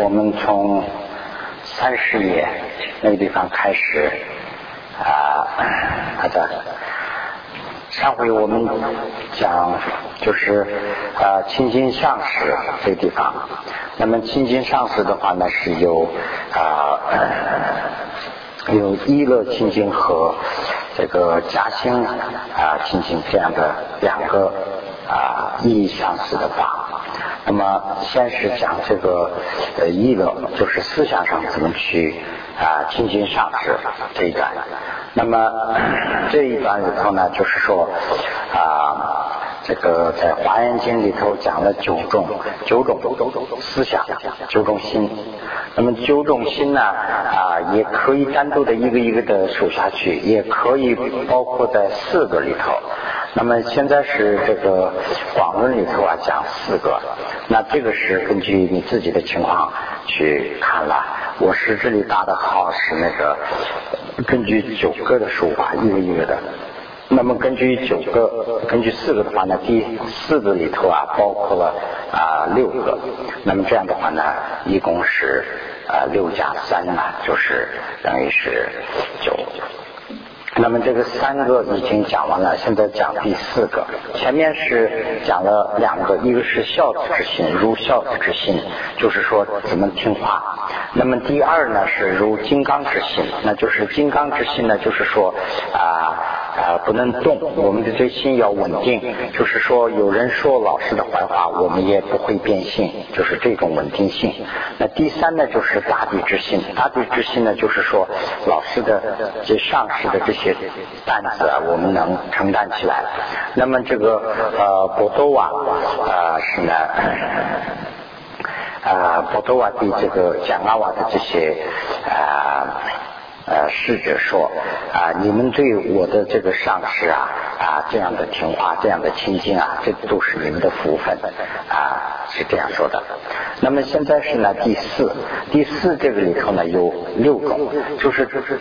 我们从三十页那个地方开始啊，好的。上回我们讲就是啊，清净上师这个地方。那么清净上师的话呢，是有啊呃 有一乐清净和这个嘉兴啊清净这样的两个啊意义相似的法。那么先是讲这个呃议乐，就是思想上怎么去啊进行上师这一段。那么 这一段里头呢，就是说啊这个在华严经里头讲了九种九种思想九种心。那么九种心呢啊也可以单独的一个一个的数下去，也可以包括在四个里头。那么现在是这个广论里头啊讲四个，那这个是根据你自己的情况去看了。我是这里答的好是那个根据九个的数法，一个一个的。那么根据九个，根据四个的话呢，第四个里头啊包括了啊六个。那么这样的话呢，一共是啊六加三呢，就是等于是九。那么这个三个已经讲完了，现在讲第四个。前面是讲了两个，一个是孝子之心，如孝子之心，就是说怎么听话。那么第二呢是如金刚之心，那就是金刚之心呢，就是说啊。啊，不能动，我们的这心要稳定。就是说，有人说老师的坏话，我们也不会变性，就是这种稳定性。那第三呢，就是大地之心。大地之心呢，就是说老师的这上师的这些担子啊，我们能承担起来。那么这个呃，博多瓦啊是呢，啊波多瓦对这个贾阿瓦的这些啊。呃，呃侍者说啊，你们对我的这个上司啊啊这样的听话，这样的亲近啊，这都是你们的福分啊，是这样说的。那么现在是呢第四，第四这个里头呢有六种，就是就是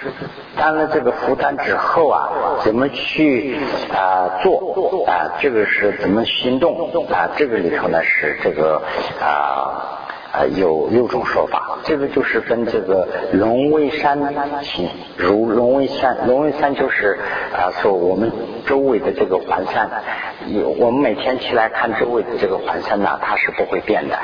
担了这个负担之后啊，怎么去啊做啊，这个是怎么行动啊，这个里头呢是这个啊。啊，有六种说法，这个就是跟这个龙威山行，如龙威山，龙威山就是啊，说我们周围的这个环山，有我们每天起来看周围的这个环山呢，它是不会变的。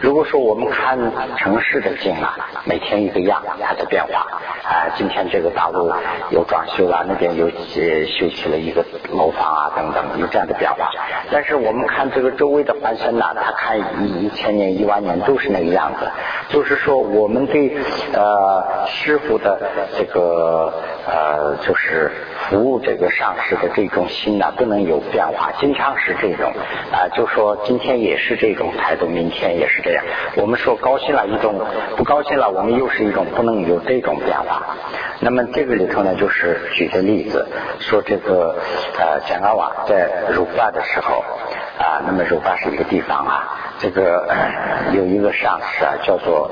如果说我们看城市的景啊，每天一个样，它的变化啊，今天这个大陆有装修了，那边有呃修起了一个楼房啊，等等，有这样的变化。但是我们看这个周围的环山呢，它看一一千年、一万年都是那。那个样子，就是说，我们对呃师傅的这个呃，就是服务这个上师的这种心呢，不能有变化，经常是这种啊，就说今天也是这种态度，明天也是这样。我们说高兴了一种，不高兴了，我们又是一种，不能有这种变化。那么这个里头呢，就是举的例子，说这个呃贾阿瓦在儒发的时候啊，那么儒发是一个地方啊。这个有一个上司啊，叫做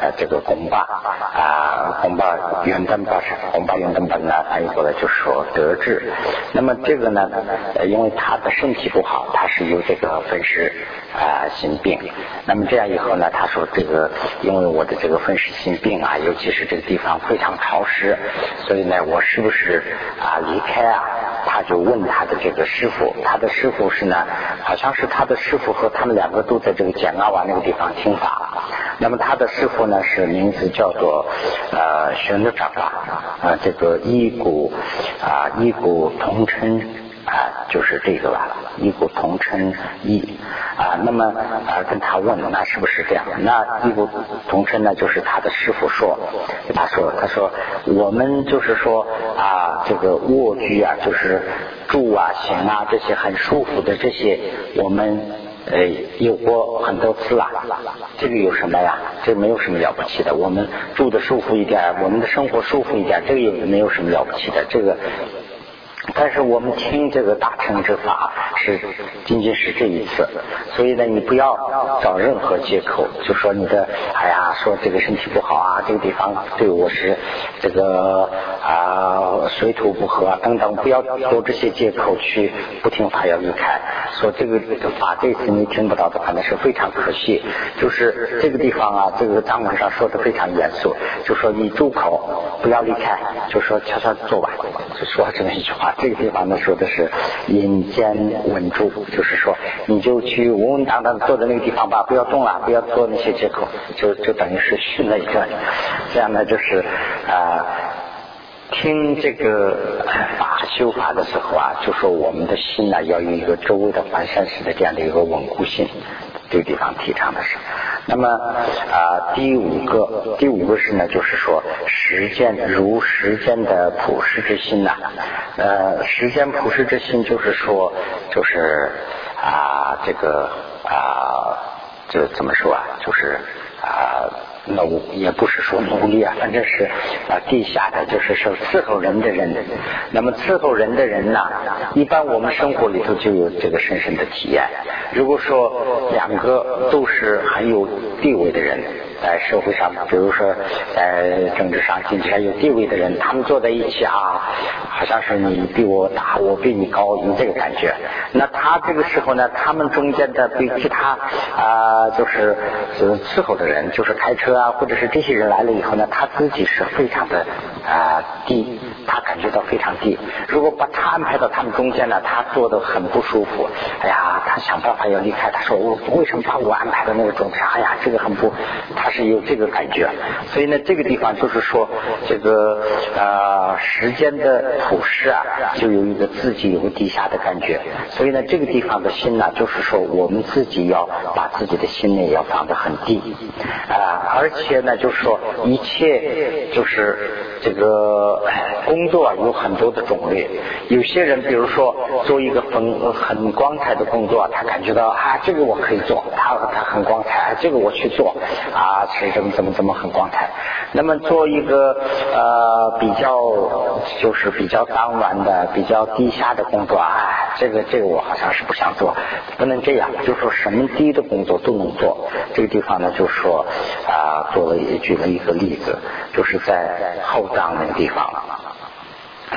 呃这个公巴啊，公巴元登巴是公巴元登巴呢，翻译过来就是说得志。那么这个呢，因为他的身体不好，他是有这个风湿啊心病。那么这样以后呢，他说这个因为我的这个风湿心病啊，尤其是这个地方非常潮湿，所以呢，我是不是啊离开啊？他就问他的这个师傅，他的师傅是呢，好像是他的师傅和他们两个都在这个简阿瓦那个地方听法。那么他的师傅呢是名字叫做呃玄德长法啊，这个一股啊一股同称。啊，就是这个了，异骨同称异啊。那么啊，跟他问，那是不是这样？那异骨同称呢，就是他的师傅说，他说，他说我们就是说啊，这个卧居啊，就是住啊、行啊这些很舒服的这些，我们呃有过很多次了。这个有什么呀？这没有什么了不起的。我们住的舒服一点，我们的生活舒服一点，这个也没有什么了不起的。这个。但是我们听这个大乘之法是仅仅是这一次，所以呢，你不要找任何借口，就说你的哎呀，说这个身体不好啊，这个地方对我是这个啊水土不和等等，不要有这些借口去不听法要离开。说这个法这次你听不到的，话，那是非常可惜。就是这个地方啊，这个章文上说的非常严肃，就说你住口，不要离开，就说悄悄坐吧，就说这么一句话。这个地方呢说的是引间稳住，就是说你就去稳稳当当坐在那个地方吧，不要动了，不要做那些借口，就就等于是训了一个。这样呢就是啊，听这个法修法的时候啊，就说我们的心呢要有一个周围的环山式的这样的一个稳固性。这个地方提倡的是，那么啊，第五个，第五个是呢，就是说实践如实践的普世之心呐，呃，实践普世之心就是说，就是啊，这个啊，这怎么说啊？就是啊。努也不是说奴隶啊，反正是啊，地下的就是说伺候人的人。那么伺候人的人呢，一般我们生活里头就有这个深深的体验。如果说两个都是很有地位的人。在社会上，比如说在政治上、金钱有地位的人，他们坐在一起啊，好像是你比我大，我比你高，有这个感觉。那他这个时候呢，他们中间的对其他啊，就是伺候的人，就是开车啊，或者是这些人来了以后呢，他自己是非常的啊低，他感觉到非常低。如果把他安排到他们中间呢，他坐的很不舒服。哎呀，他想办法要离开。他说我为什么把我安排到那个中间？哎呀，这个很不他。是有这个感觉，所以呢，这个地方就是说，这个啊，时间的普世啊，就有一个自己有个地下的感觉。所以呢，这个地方的心呢，就是说，我们自己要把自己的心呢要放得很低啊，而且呢，就是说，一切就是这个工作有很多的种类。有些人，比如说做一个很很光彩的工作，他感觉到啊，这个我可以做，他他很光彩，这个我去做啊。是怎么怎么怎么很光彩？那么做一个呃比较就是比较当晚的比较低下的工作啊，这个这个我好像是不想做，不能这样，就说什么低的工作都能做。这个地方呢，就说啊，做了举了一个例子，就是在后藏那个地方。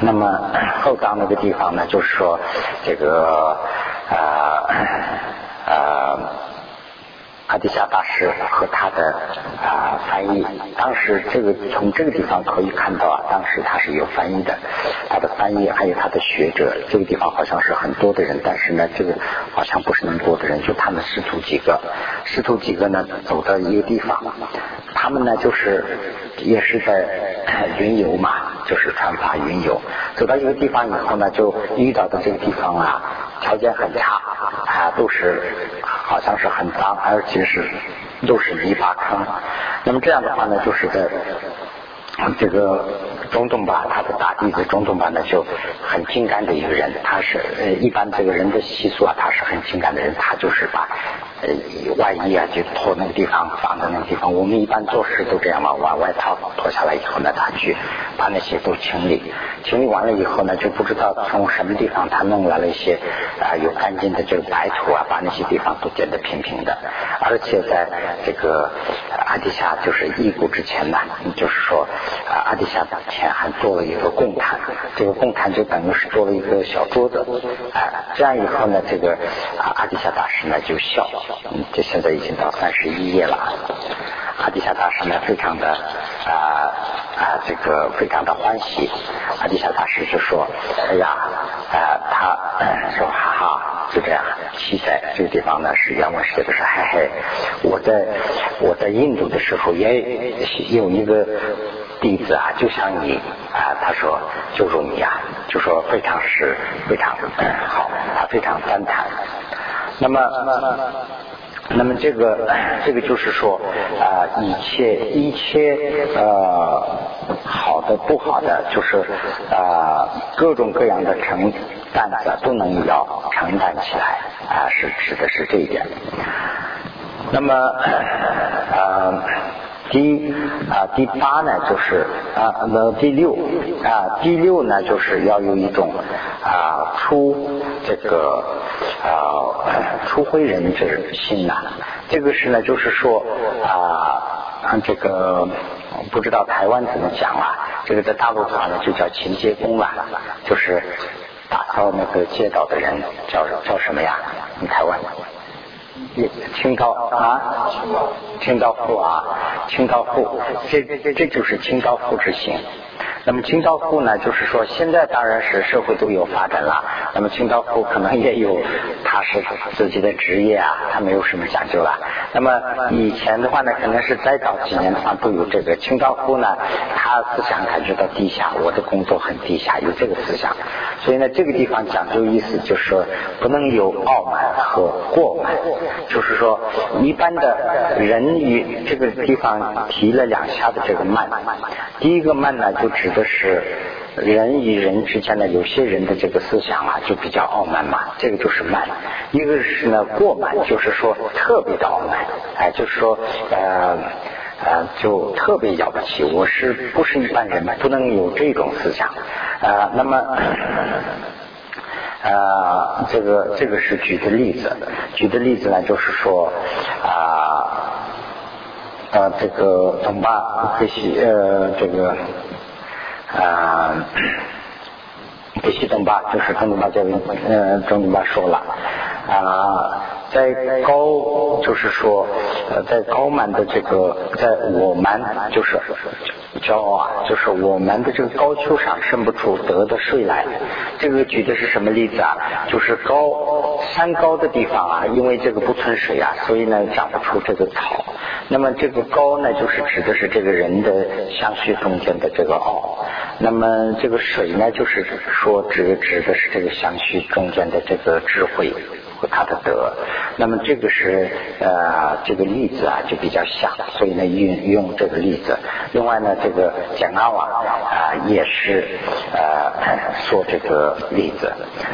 那么后藏那个地方呢，就是说这个啊啊。阿底夏大师和他的啊翻译，当时这个从这个地方可以看到啊，当时他是有翻译的，他的翻译还有他的学者，这个地方好像是很多的人，但是呢，这个好像不是那么多的人，就他们师徒几个，师徒几个呢走到一个地方，他们呢就是也是在 云游嘛，就是传法云游，走到一个地方以后呢，就遇到的这个地方啊，条件很差啊，都是。好像是很脏，而且是都是泥巴坑。那么这样的话呢，就是在这个中东吧，他的大弟子中东吧呢，就很精干的一个人。他是呃，一般这个人的习俗啊，他是很精干的人，他就是把。呃，外衣啊，就脱那个地方，放在那个地方。我们一般做事都这样嘛，把外套脱下来以后呢，他去把那些都清理。清理完了以后呢，就不知道从什么地方他弄来了一些啊，有干净的这个白土啊，把那些地方都剪得平平的。而且在这个阿底夏就是易古之前呢，就是说啊，阿底夏前还做了一个供坛，这个供坛就等于是做了一个小桌子。哎，这样以后呢，这个阿底夏大师呢就笑。嗯，这现在已经到三十一页了。阿底夏大师呢，非常的啊啊，这个非常的欢喜。阿底夏大师就说：“哎呀，啊，他说哈哈，就这样。七彩这个地方呢，是原文写的是嘿嘿。我在我在印度的时候也有一个弟子啊，就像你啊，他说就如你啊，就说非常是非常好，他非常赞叹。”那么，那么这个 这个就是说啊，一切一切呃好的不好的，就是啊各种各样的承担的都能要承担起来啊，是指的是这一点。那么啊。第啊第八呢就是啊那第六啊第六呢就是要有一种啊出这个啊出灰人之心呐，这个是呢就是说啊这个不知道台湾怎么讲啊，这个在大陆的话呢就叫勤接工了，就是打扫那个街道的人，叫叫什么呀？台湾？清道啊？清道夫啊？清道夫，这这这就是清道夫之心。那么清道夫呢，就是说现在当然是社会都有发展了。那么清道夫可能也有他是自己的职业啊，他没有什么讲究了。那么以前的话呢，可能是再早几年的话都有这个清道夫呢，他思想感觉到低下，我的工作很低下，有这个思想。所以呢，这个地方讲究意思就是说，不能有傲慢和过慢。就是说，一般的人与这个地方提了两下的这个慢，第一个慢呢，就指的是人与人之间的有些人的这个思想啊，就比较傲慢嘛，这个就是慢。一个是呢过慢，就是说特别的傲慢，哎，就是说呃呃，就特别了不起，我是不是一般人嘛，不能有这种思想啊。那么。呃，这个这个是举的例子，举的例子呢，就是说啊啊，这个东巴这些呃，这个啊，这些东巴就是东巴这位呃，东巴说了啊。在高，就是说，呃，在高满的这个，在我们就是骄傲啊，就是我们的这个高丘上生不出德的水来。这个举的是什么例子啊？就是高山高的地方啊，因为这个不存水啊，所以呢长不出这个草。那么这个高呢，就是指的是这个人的相续中间的这个傲。那么这个水呢，就是说指指的是这个相续中间的这个智慧。他的德，那么这个是呃这个例子啊就比较像，所以呢运用这个例子。另外呢，这个简阿瓦啊也是呃说这个例子，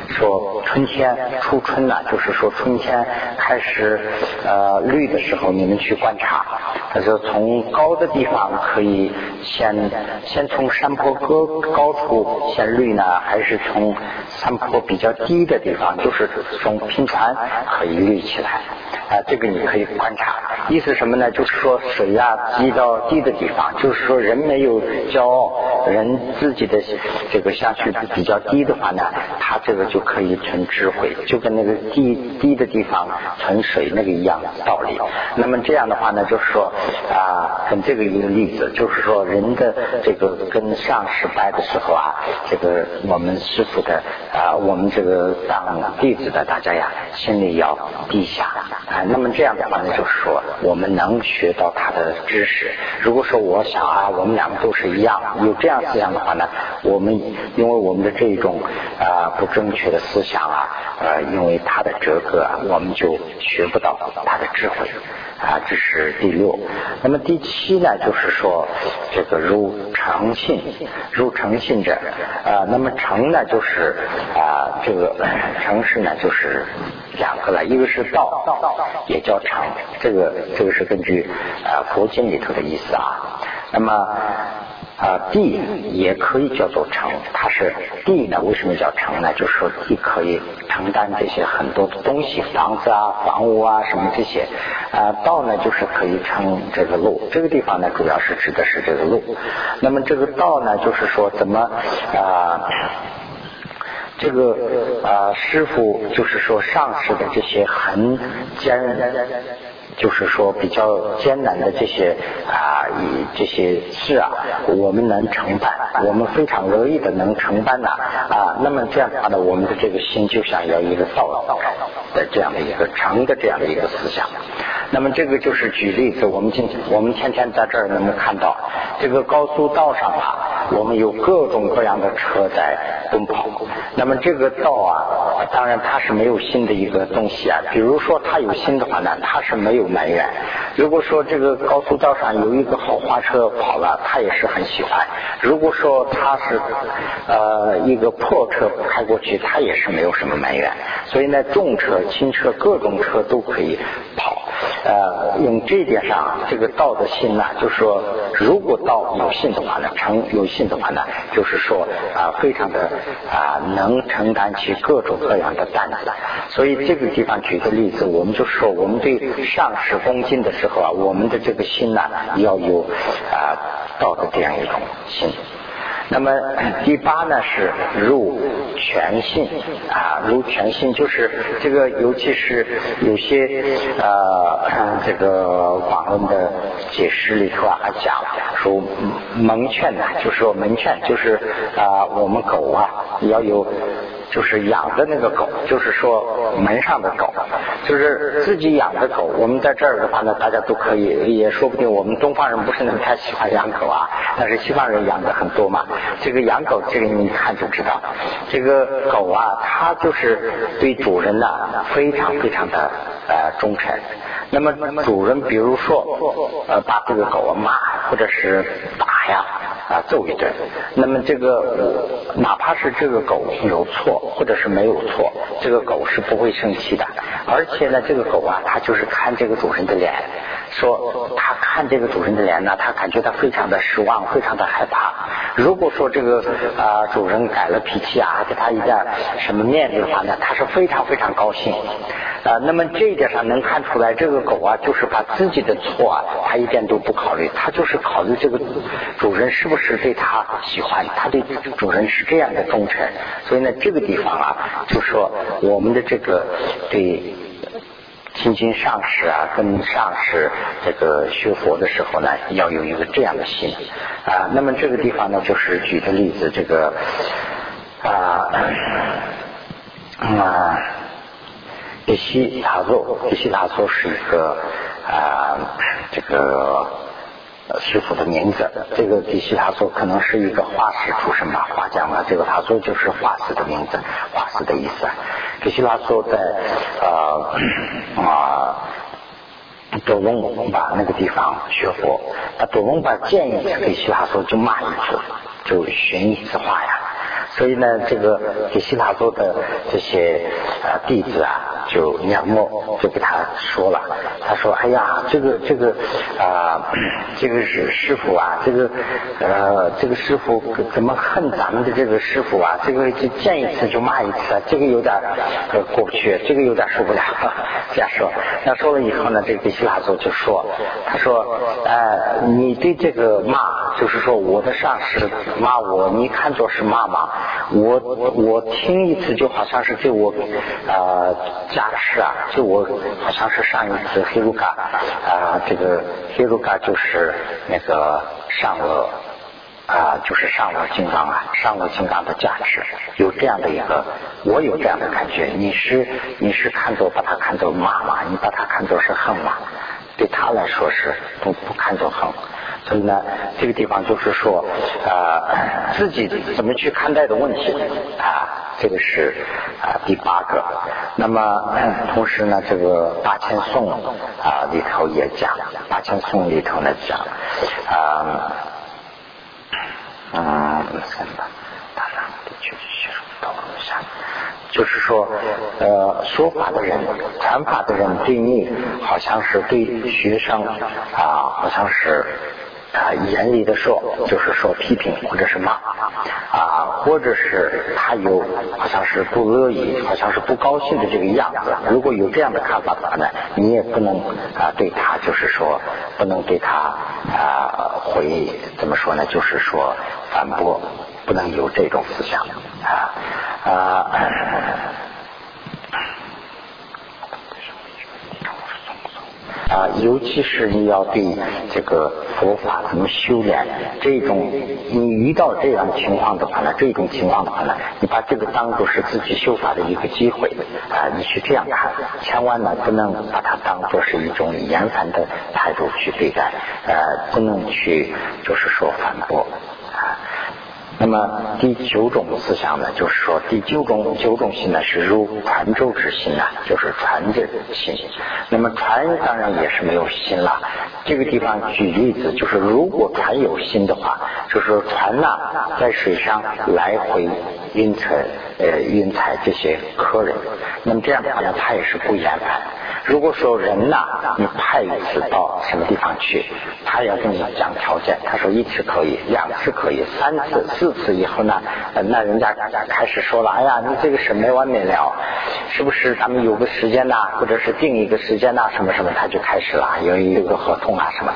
说春天初春呢，就是说春天开始呃绿的时候，你们去观察。他说从高的地方可以先先从山坡高高处先绿呢，还是从山坡比较低的地方，就是从平常。可以立起来啊，这个你可以观察。意思什么呢？就是说水呀积到低的地方，就是说人没有骄傲，人自己的这个下去比较低的话呢，他这个就可以存智慧，就跟那个低低的地方存水那个一样的道理。那么这样的话呢，就是说啊，跟这个一个例子，就是说人的这个跟上师拜的时候啊，这个我们师傅的啊，我们这个当弟子的大家呀。心里要低下那么这样的话呢，就是说我们能学到他的知识。如果说我想啊，我们两个都是一样，有这样思想的话呢，我们因为我们的这种啊不正确的思想啊，呃，因为他的折格，我们就学不到他的智慧啊。这是第六。那么第七呢，就是说这个如诚信，如诚信者啊，那么诚呢，就是啊这个诚实呢，就是。两个了，一个是道，也叫城，这个这个是根据啊佛经里头的意思啊。那么啊地也可以叫做城，它是地呢？为什么叫城呢？就是说地可以承担这些很多的东西，房子啊、房屋啊什么这些啊。道呢，就是可以称这个路。这个地方呢，主要是指的是这个路。那么这个道呢，就是说怎么啊？这个啊，师傅就是说上师的这些很艰，就是说比较艰难的这些啊，以这些事啊，我们能承办，我们非常乐意的能承办呐啊。那么这样的话呢，我们的这个心就想要一个道的这样的一个成的这样的一个思想。那么这个就是举例子，我们今我们天天在这儿能够看到，这个高速道上啊，我们有各种各样的车在奔跑。那么这个道啊，当然它是没有新的一个东西啊。比如说它有新的话呢，它是没有埋怨；如果说这个高速道上有一个豪华车跑了，他也是很喜欢；如果说它是呃一个破车开过去，他也是没有什么埋怨。所以呢，重车、轻车，各种车都可以跑。呃，用这点上，这个道的心呢，就是说，如果道有信的话呢，成有信的话呢，就是说啊，非常的啊，能承担起各种各样的担子。所以这个地方举个例子，我们就说，我们对上师恭敬的时候啊，我们的这个心呢，要有啊道的这样一种心。那么 第八呢是入全性啊，入全性就是这个，尤其是有些呃 这个广论的解释里头啊讲说蒙劝呢，就是说蒙劝就是啊我们狗啊要有。就是养的那个狗，就是说门上的狗，就是自己养的狗。我们在这儿的话呢，大家都可以，也说不定我们东方人不是那么太喜欢养狗啊，但是西方人养的很多嘛。这个养狗，这个你一看就知道，这个狗啊，它就是对主人呢非常非常的呃忠诚。那么主人比如说呃把这个狗啊骂或者是打呀。啊，揍一顿。那么这个，哪怕是这个狗有错，或者是没有错，这个狗是不会生气的。而且呢，这个狗啊，它就是看这个主人的脸，说它看这个主人的脸呢，它感觉到非常的失望，非常的害怕。如果说这个啊主人改了脾气啊，给他一点什么面子的话呢，他是非常非常高兴。啊，那么这一点上能看出来，这个狗啊，就是把自己的错啊，它一点都不考虑，它就是考虑这个主人是不是对它喜欢，它对主人是这样的忠诚。所以呢，这个地方啊，就说我们的这个对亲近上师啊，跟上师这个学佛的时候呢，要有一个这样的心啊。那么这个地方呢，就是举个例子，这个啊啊。比西塔座，比西塔座是一个啊，这个师傅的名字。这个迪西塔说可能是一个画师出身吧，画家嘛。这个他说就是画师的名字，画师的意思。迪西塔说在啊啊多隆巴那个地方学佛，那多隆巴见一次迪西塔说就骂一次，就寻一次画呀。所以呢，这个给西塔座的这些呃弟子啊，就仰慕，就给他说了。他说：“哎呀，这个这个啊，这个是 师傅啊，这个呃，这个师傅怎么恨咱们的这个师傅啊？这个就见一次就骂一次，这个有点过不去，这个有点受不了。”这样说，那说了以后呢，这个西塔座就说：“他说，呃，你对这个骂，就是说我的上司骂我，你看作是骂吗？”我我我听一次就好像是对我啊加持啊，就我好像是上一次黑鲁嘎啊，这个黑鲁嘎就是那个上了啊，就是上了金刚啊，上了金刚的加持，有这样的一个，我有这样的感觉。你是你是看作把它看作骂嘛？你把它看作是恨嘛？对他来说是不不看作恨。所以呢，这个地方就是说，啊，自己怎么去看待的问题啊，这个是啊第八个。那么同时呢，这个八千颂啊里头也讲，八千颂里头呢讲，啊，嗯，什么？大上的确学术讨论一下，就是说，呃，说法的人、传法的人对你，好像是对学生啊，好像是。啊，严厉的说，就是说批评或者是骂啊，或者是他有好像是不乐意，好像是不高兴的这个样子。如果有这样的看法的话呢，你也不能啊对他就是说不能对他啊回怎么说呢？就是说反驳，不能有这种思想啊啊。啊，啊尤其是你要对这个佛法怎么修炼，这种你遇到这样的情况的话呢，这种情况的话呢，你把这个当做是自己修法的一个机会啊，你去这样看，千万呢不能把它当做是一种严烦的态度去对待，呃，不能去就是说反驳。那么第九种思想呢，就是说第九种九种心呢是如传咒之心呐，就是传的心。那么传当然也是没有心了。这个地方举例子，就是如果船有心的话，就是船呐在水上来回运载呃运载这些客人，那么这样的话呢，它也是不厌烦。如果说人呐，你派一次到什么地方去，他要跟你讲条件，他说一次可以，两次可以，三次、四次以后呢，那人家开始说了，哎呀，你这个事没完没了，是不是？咱们有个时间呐，或者是定一个时间呐，什么什么，他就开始了，有一个合同啊什么。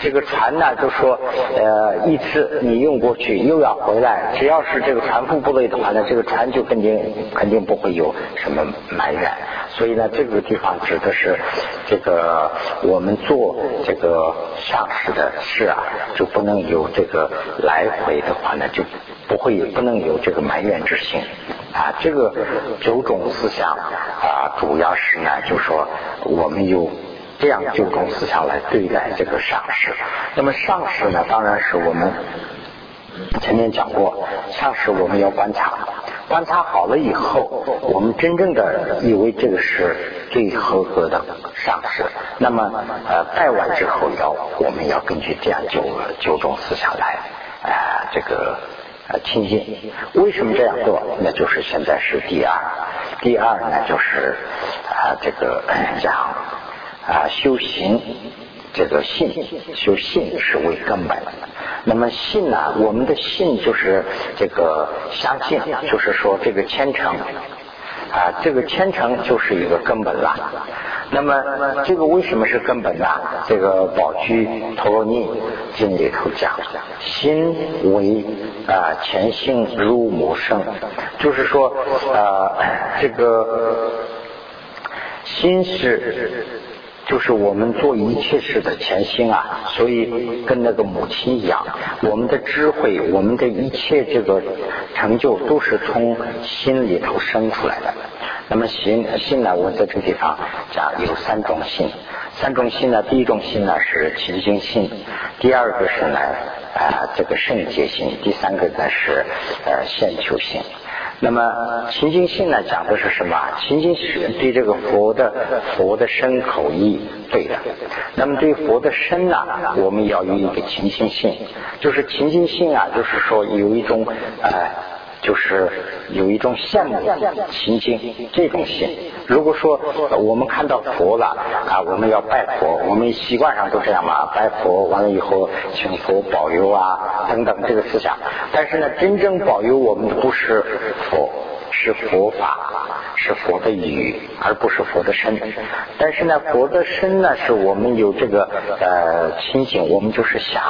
这个船呢，就说呃一次你用过去又要回来，只要是这个船夫不累的话呢，这个船就肯定肯定不会有什么埋怨。所以呢，这个地方指的是这个我们做这个上市的事啊，就不能有这个来回的话呢，就不会不能有这个埋怨之心啊。这个九种思想啊，主要是呢，就说我们有。这样九种思想来对待这个上市。那么上市呢，当然是我们前面讲过，上市我们要观察，观察好了以后，我们真正的以为这个是最合格的上师。那么呃，拜完之后要我们要根据这样九九种思想来啊这个呃亲近。为什么这样做？那就是现在是第二，第二呢就是啊这个讲。啊，修行这个信，修信是为根本。那么信呢，我们的信就是这个相信，就是说这个虔诚啊，这个虔诚就是一个根本了。那么这个为什么是根本呢？这个宝居陀罗尼经里头讲，心为啊前性如母生，就是说啊这个心是。就是我们做一切事的前心啊，所以跟那个母亲一样，我们的智慧，我们的一切这个成就都是从心里头生出来的。那么心心呢，我在这个地方讲有三种心，三种心呢，第一种心呢是清净心，第二个是呢啊这个圣洁心，第三个呢是呃现求心。那么清净性呢，讲的是什么？清净是对这个佛的佛的身口意对的。那么对佛的身呢，我们要有一个清净性，就是清净性啊，就是说有一种呃。就是有一种羡慕的心境，这种心。如果说我们看到佛了啊，我们要拜佛，我们习惯上都这样嘛，拜佛完了以后请佛保佑啊等等这个思想。但是呢，真正保佑我们不是佛。是佛法，是佛的语，而不是佛的身。但是呢，佛的身呢，是我们有这个呃清醒，我们就是想，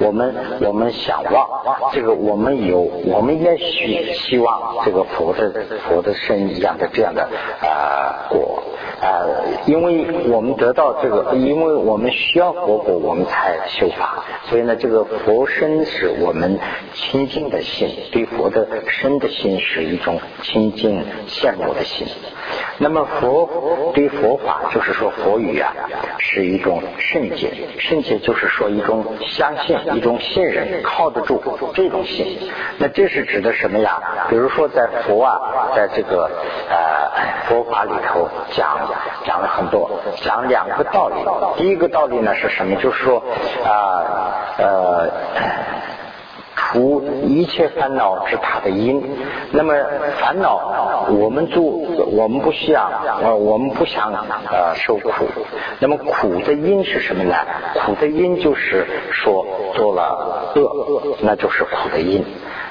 我们我们想望这个，我们有，我们也许希望这个佛的佛的身一样的这样的啊果。啊，因为我们得到这个，因为我们需要佛果，我们才修法。所以呢，这个佛身是我们清净的心，对佛的身的心是一种清净羡慕的心。那么佛对佛法，就是说佛语啊，是一种圣洁，圣洁就是说一种相信，一种信任，靠得住这种信。那这是指的什么呀？比如说在佛啊，在这个呃佛法里头讲。讲了很多，讲两个道理。第一个道理呢是什么？就是说啊呃，苦一切烦恼是它的因。那么烦恼，我们做我们不想呃我们不想呃受苦。那么苦的因是什么呢？苦的因就是说做了恶，那就是苦的因。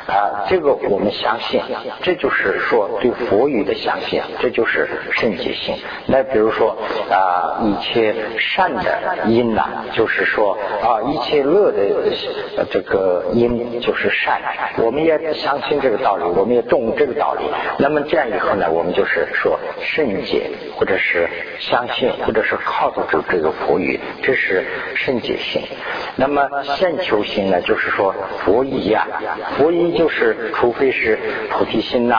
啊，这个我们相信，这就是说对佛语的相信，这就是圣洁性。那比如说啊，一切善的因呐，就是说啊，一切乐的这个因就是善。我们也相信这个道理，我们也重这个道理。那么这样以后呢，我们就是说圣洁，或者是相信，或者是靠得住这个佛语，这是圣洁性。那么现求心呢，就是说佛意啊，佛意。就是，除非是菩提心呐，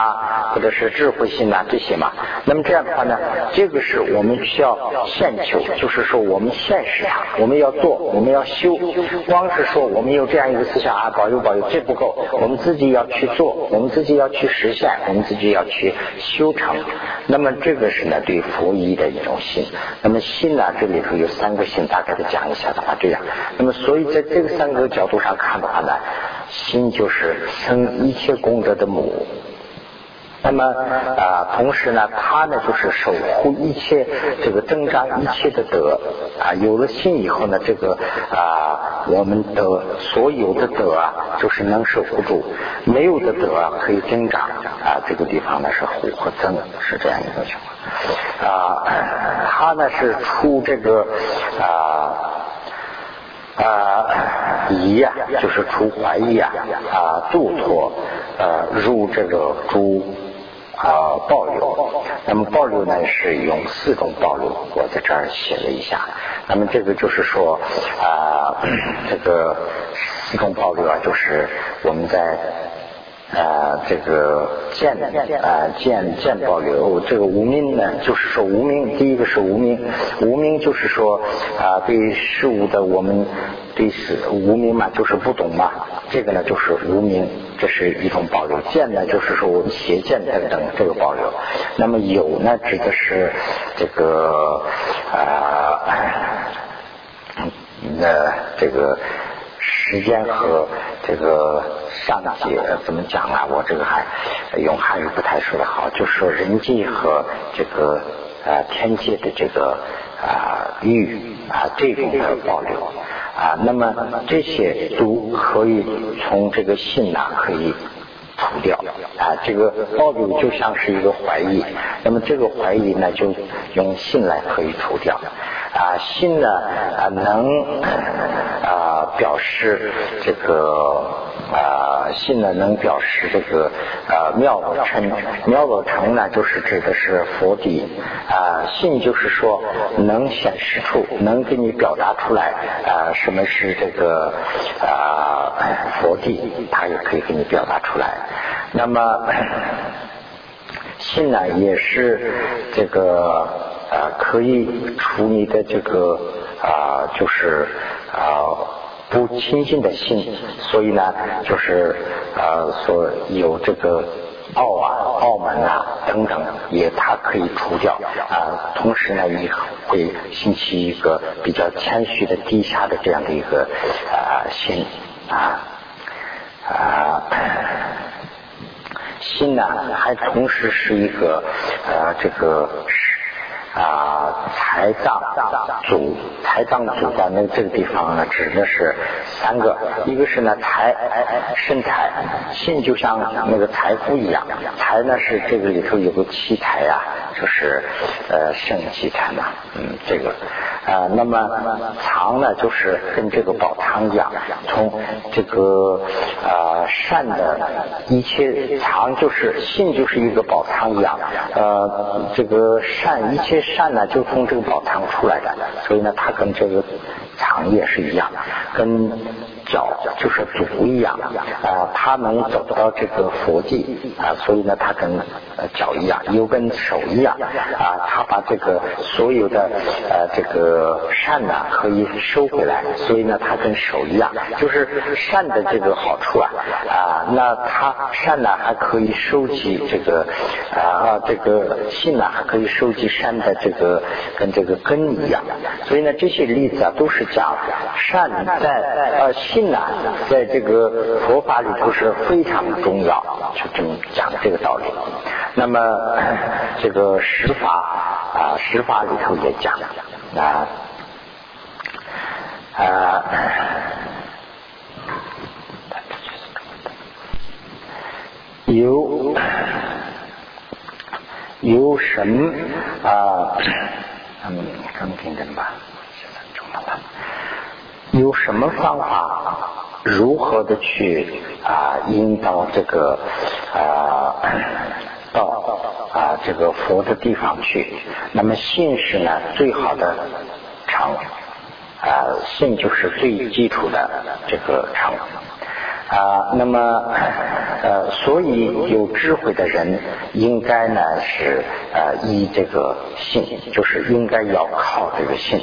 或者是智慧心呐这些嘛。那么这样的话呢，这个是我们需要现求，就是说我们现实它，我们要做，我们要修。光是说我们有这样一个思想啊，保佑保佑，这不够，我们自己要去做，我们自己要去实现，我们自己要去修成。那么这个是呢，对佛一的一种心。那么心呢，这里头有三个心，大概的讲一下的话，这样。那么所以在这个三个角度上看的话呢。心就是生一切功德的母，那么啊，同时呢，他呢就是守护一切这个增长一切的德啊。有了心以后呢，这个啊，我们的所有的德啊，就是能守护住；没有的德啊，可以增长啊。这个地方呢是护和增，是这样一个情况啊。他呢是出这个啊。啊，疑呀，就是出怀疑呀，啊，度脱，呃，入这个诸啊暴流。那么暴流呢，是用四种暴流，我在这儿写了一下。那么这个就是说啊，这个四种暴流啊，就是我们在。啊，这个见啊见见保留这个无名呢，就是说无名，第一个是无名，无名就是说啊对事物的我们对是无名嘛，就是不懂嘛，这个呢就是无名，这是一种保留。见呢就是说我们邪见等等这个保留。那么有呢指的是这个啊那这个时间和这个。上界怎么讲啊？我这个还用汉语不太说的好，就是说人际和这个呃天界的这个啊欲啊这种的保留啊，那么这些都可以从这个信呐可以除掉啊，这个保留就像是一个怀疑，那么这个怀疑呢就用信来可以除掉啊，信呢啊能啊表示这个。啊，信呢能表示这个呃妙我称，妙我称呢就是指的是佛地啊，信就是说能显示出，能给你表达出来啊什么是这个啊佛地，它也可以给你表达出来。那么信呢也是这个啊可以除你的这个啊就是啊。不亲近的心，所以呢，就是呃，所有这个傲啊、傲慢啊等等，也它可以除掉啊。同时呢，也会兴起一个比较谦虚的、低下的这样的一个啊心啊啊心呢，还同时是一个呃这个。啊，财藏主财藏主在那这个地方呢，指的是三个，一个是呢财身财，信就像那个财富一样，财呢是这个里头有个七财呀，就是呃圣七财嘛，嗯，这个啊，那么藏呢就是跟这个宝藏一样，从这个啊善的一切藏就是信就是一个宝藏一样，呃，这个善一切。善呢，就从这个宝藏出来的，所以呢，它跟这个藏也是一样的，跟。脚就是足一样啊，他能走到这个佛界啊，所以呢，他跟脚一样，又跟手一样啊，他把这个所有的呃这个善呢可以收回来，所以呢，他跟手一样，就是善的这个好处啊啊，那他善呢还可以收集这个啊这个信呢还可以收集善的这个跟这个根一样，所以呢，这些例子啊都是讲善在呃信。信呢，在这个佛法里头是非常重要，就这么讲的这个道理。那么这个十法啊，十法里头也讲啊啊，有有神啊，嗯，更平等吧，现在重要的。有什么方法，如何的去啊引导这个啊到啊这个佛的地方去？那么信是呢最好的场啊信就是最基础的这个场。啊，那么呃，所以有智慧的人应该呢是呃依这个信，就是应该要靠这个信。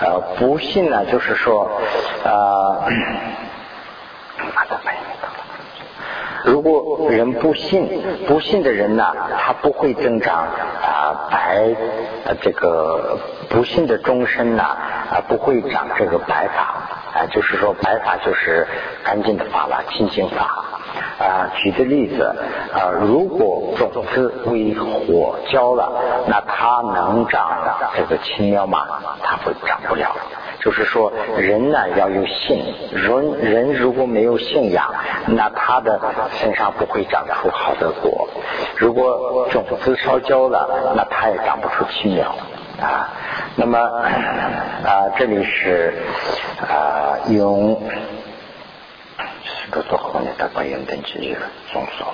呃，不信呢，就是说呃，如果人不信，不信的人呢，他不会增长啊白这个不信的终身呢啊不会长这个白发。啊，就是说白法就是干净的法了，清净法。啊，举个例子啊，如果种子为火浇了，那它能长这个青苗吗？它会长不了。就是说，人呢要有信，人人如果没有信仰，那他的身上不会长出好的果。如果种子烧焦了，那他也长不出青苗啊。那么啊，这里是啊用。这多好呢！大观音等级日，总说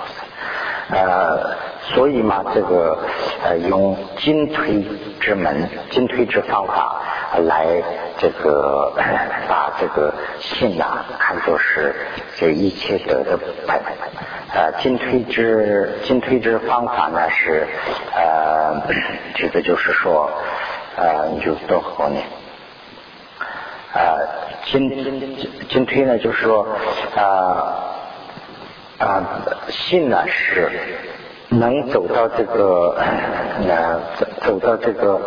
呃，所以嘛，这个呃，用进退之门、进退之方法来这个把这个信呐看作是这一切得的本。呃，进退之进退之方法呢是呃，这个就是说啊，你就多好呢。呃，进进退呢，就是说，啊啊，信呢是能走到这个呃走走到这个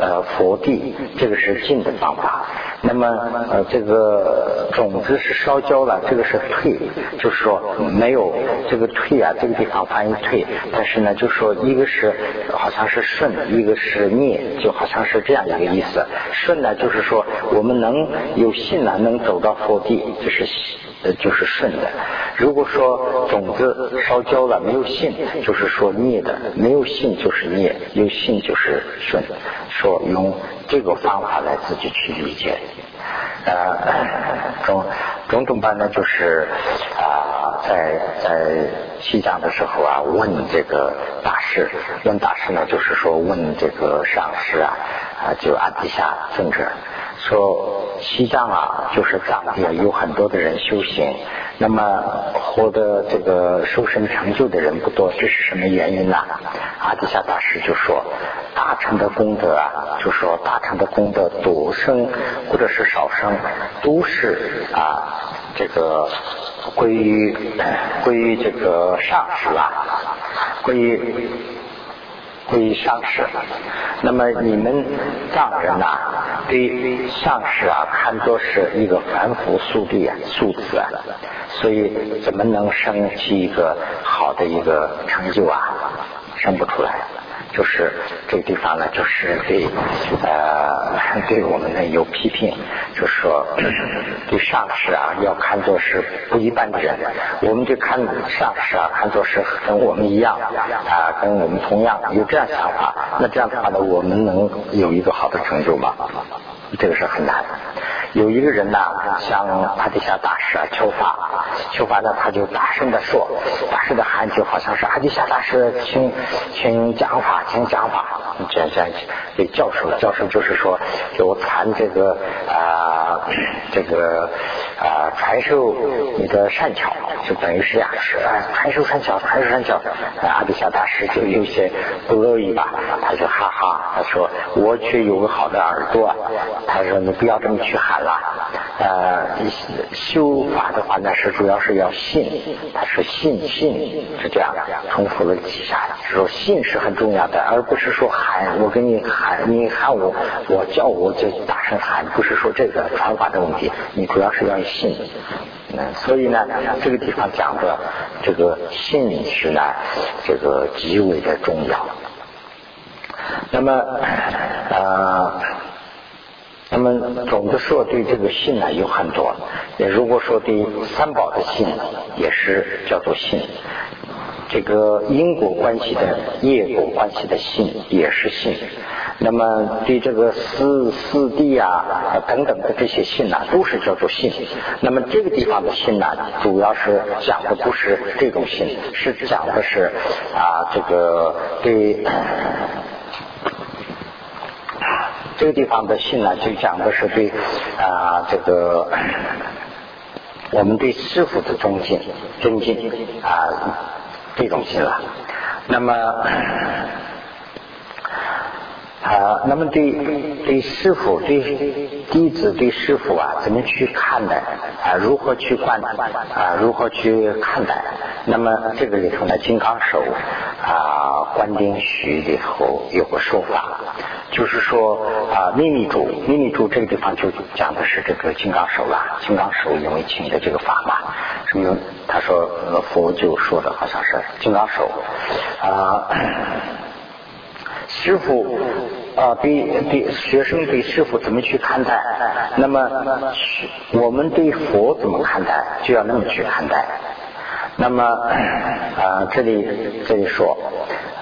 呃佛地，这个是进的方法。那么呃这个种子是烧焦了，这个是退，就是说没有这个退啊，这个地方翻译退，但是呢，就说一个是好像是顺，一个是逆，就好像是这样一个意思。顺呢，就是说我们能有信呢，能走到佛地，就是呃就是顺的。如果说种子烧焦了，没有性，就是说逆的；没有性就是逆，有性就是顺。说用这个方法来自己去理解。呃，种种种班呢，就是啊，在在西藏的时候啊，问这个大师，问大师呢，就是说问这个上师啊，啊，就阿底下尊者，说西藏啊，就是藏地有很多的人修行，那么获得这个修身成就的人不多，这是什么原因呢？阿底下大师就说。大乘的功德啊，就说大乘的功德多生或者是少生，都是啊这个归于归于这个上师啊，归于归于上师。那么你们藏人呐，对上师啊看作是一个凡夫俗地啊、俗子啊，所以怎么能生起一个好的一个成就啊？生不出来。就是这个地方呢，就是对呃对我们呢有批评，就是说对上师啊要看作是不一般的人，我们就看上师啊看作是跟我们一样啊，跟我们同样有这样想法，那这样的话呢，我们能有一个好的成就吗？这个是很难。有一个人呢，向帕底夏大师啊求法，求法呢，他就大声的说，大声的喊，就好像是阿底夏大师请请讲法，请讲法，这样这样给教授。教授就是说，就传这个啊，这个啊，传授你的善巧，就等于是呀，是传授善巧，传授善巧。阿底夏大师就有些不乐意吧，他就哈哈，他说我却有个好的耳朵，他说你不要这么去喊。了，呃，修法的话呢，是主要是要信，他说信信是这样，重复了几下，说信是很重要的，而不是说喊我跟你喊，你喊我，我叫我就大声喊，不是说这个传法的问题，你主要是要信。嗯，所以呢，这个地方讲的这个信是呢，这个极为的重要。那么，呃。那么总的说，对这个信呢有很多。也如果说对三宝的信，也是叫做信；这个因果关系的业果关系的信，也是信。那么对这个四四谛啊等等的这些信呢，都是叫做信。那么这个地方的信呢，主要是讲的不是这种信，是讲的是啊这个对。这个地方的信呢，就讲的是对啊这个我们对师傅的尊敬、尊敬啊这种信了。那么啊，那么对对师傅、对弟子、对师傅啊，怎么去看待啊？如何去观啊？如何去看待？那么这个里头呢，金刚手啊，观丁许里头有个说法，就是说啊，秘密主，秘密主这个地方就讲的是这个金刚手了。金刚手因为请的这个法嘛，什么？他说佛就说的好像是金刚手啊。师傅啊，对对，学生对师傅怎么去看待？那么我们对佛怎么看待，就要那么去看待。那么啊，这里这里说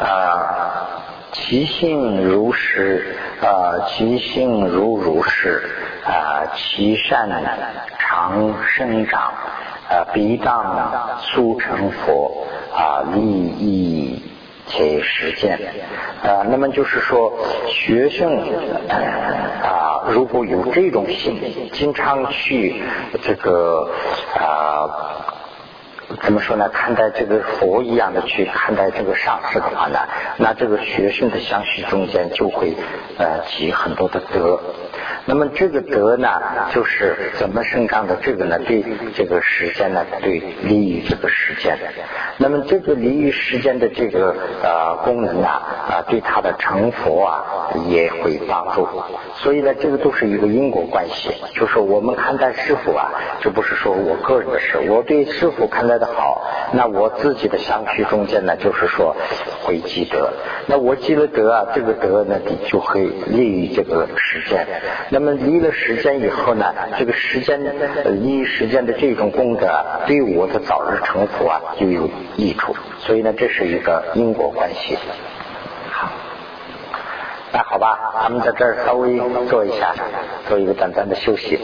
啊，其性如实啊，其性如如是啊，其善常生长啊，必当速成佛啊，利益。去实践啊，那么就是说，学生啊，如果有这种心，经常去这个啊。怎么说呢？看待这个佛一样的去看待这个上师的话呢，那这个学生的相续中间就会呃积很多的德。那么这个德呢，就是怎么生长的？这个呢，对这个时间呢，对利于这个时间。那么这个利于时间的这个呃功能啊啊，对他的成佛啊也会帮助。所以呢，这个都是一个因果关系。就是我们看待师傅啊，就不是说我个人的事，我对师傅看待。的好，那我自己的相续中间呢，就是说会积德。那我积了德啊，这个德呢，就会利于这个时间。那那么离了时间以后呢，这个时间离时间的这种功德，对我的早日成佛啊，就有益处。所以呢，这是一个因果关系。好，那好吧，咱们在这儿稍微做一下，做一个短暂的休息。